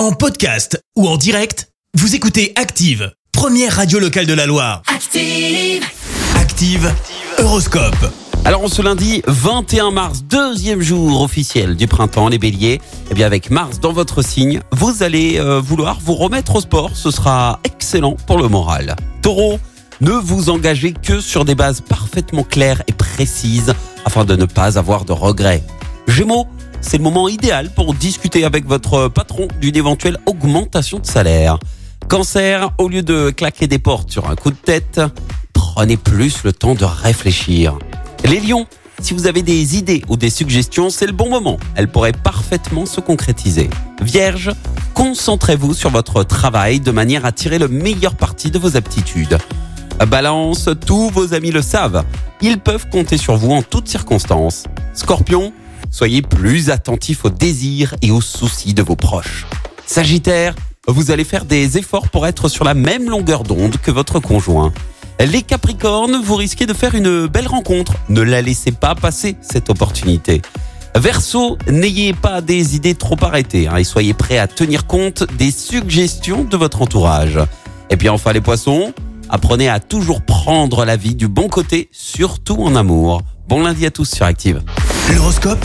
En podcast ou en direct, vous écoutez Active, première radio locale de la Loire. Active. Active, Horoscope. Alors, en ce lundi 21 mars, deuxième jour officiel du printemps, les béliers, eh bien avec Mars dans votre signe, vous allez euh, vouloir vous remettre au sport. Ce sera excellent pour le moral. Taureau, ne vous engagez que sur des bases parfaitement claires et précises afin de ne pas avoir de regrets. Gémeaux, c'est le moment idéal pour discuter avec votre patron d'une éventuelle augmentation de salaire. Cancer, au lieu de claquer des portes sur un coup de tête, prenez plus le temps de réfléchir. Les lions, si vous avez des idées ou des suggestions, c'est le bon moment. Elles pourraient parfaitement se concrétiser. Vierge, concentrez-vous sur votre travail de manière à tirer le meilleur parti de vos aptitudes. Balance, tous vos amis le savent. Ils peuvent compter sur vous en toutes circonstances. Scorpion, soyez plus attentif aux désirs et aux soucis de vos proches. Sagittaire, vous allez faire des efforts pour être sur la même longueur d'onde que votre conjoint. Les Capricornes, vous risquez de faire une belle rencontre. Ne la laissez pas passer, cette opportunité. Verseau, n'ayez pas des idées trop arrêtées hein, et soyez prêt à tenir compte des suggestions de votre entourage. Et puis enfin les poissons, apprenez à toujours prendre la vie du bon côté, surtout en amour. Bon lundi à tous sur Active. L'horoscope?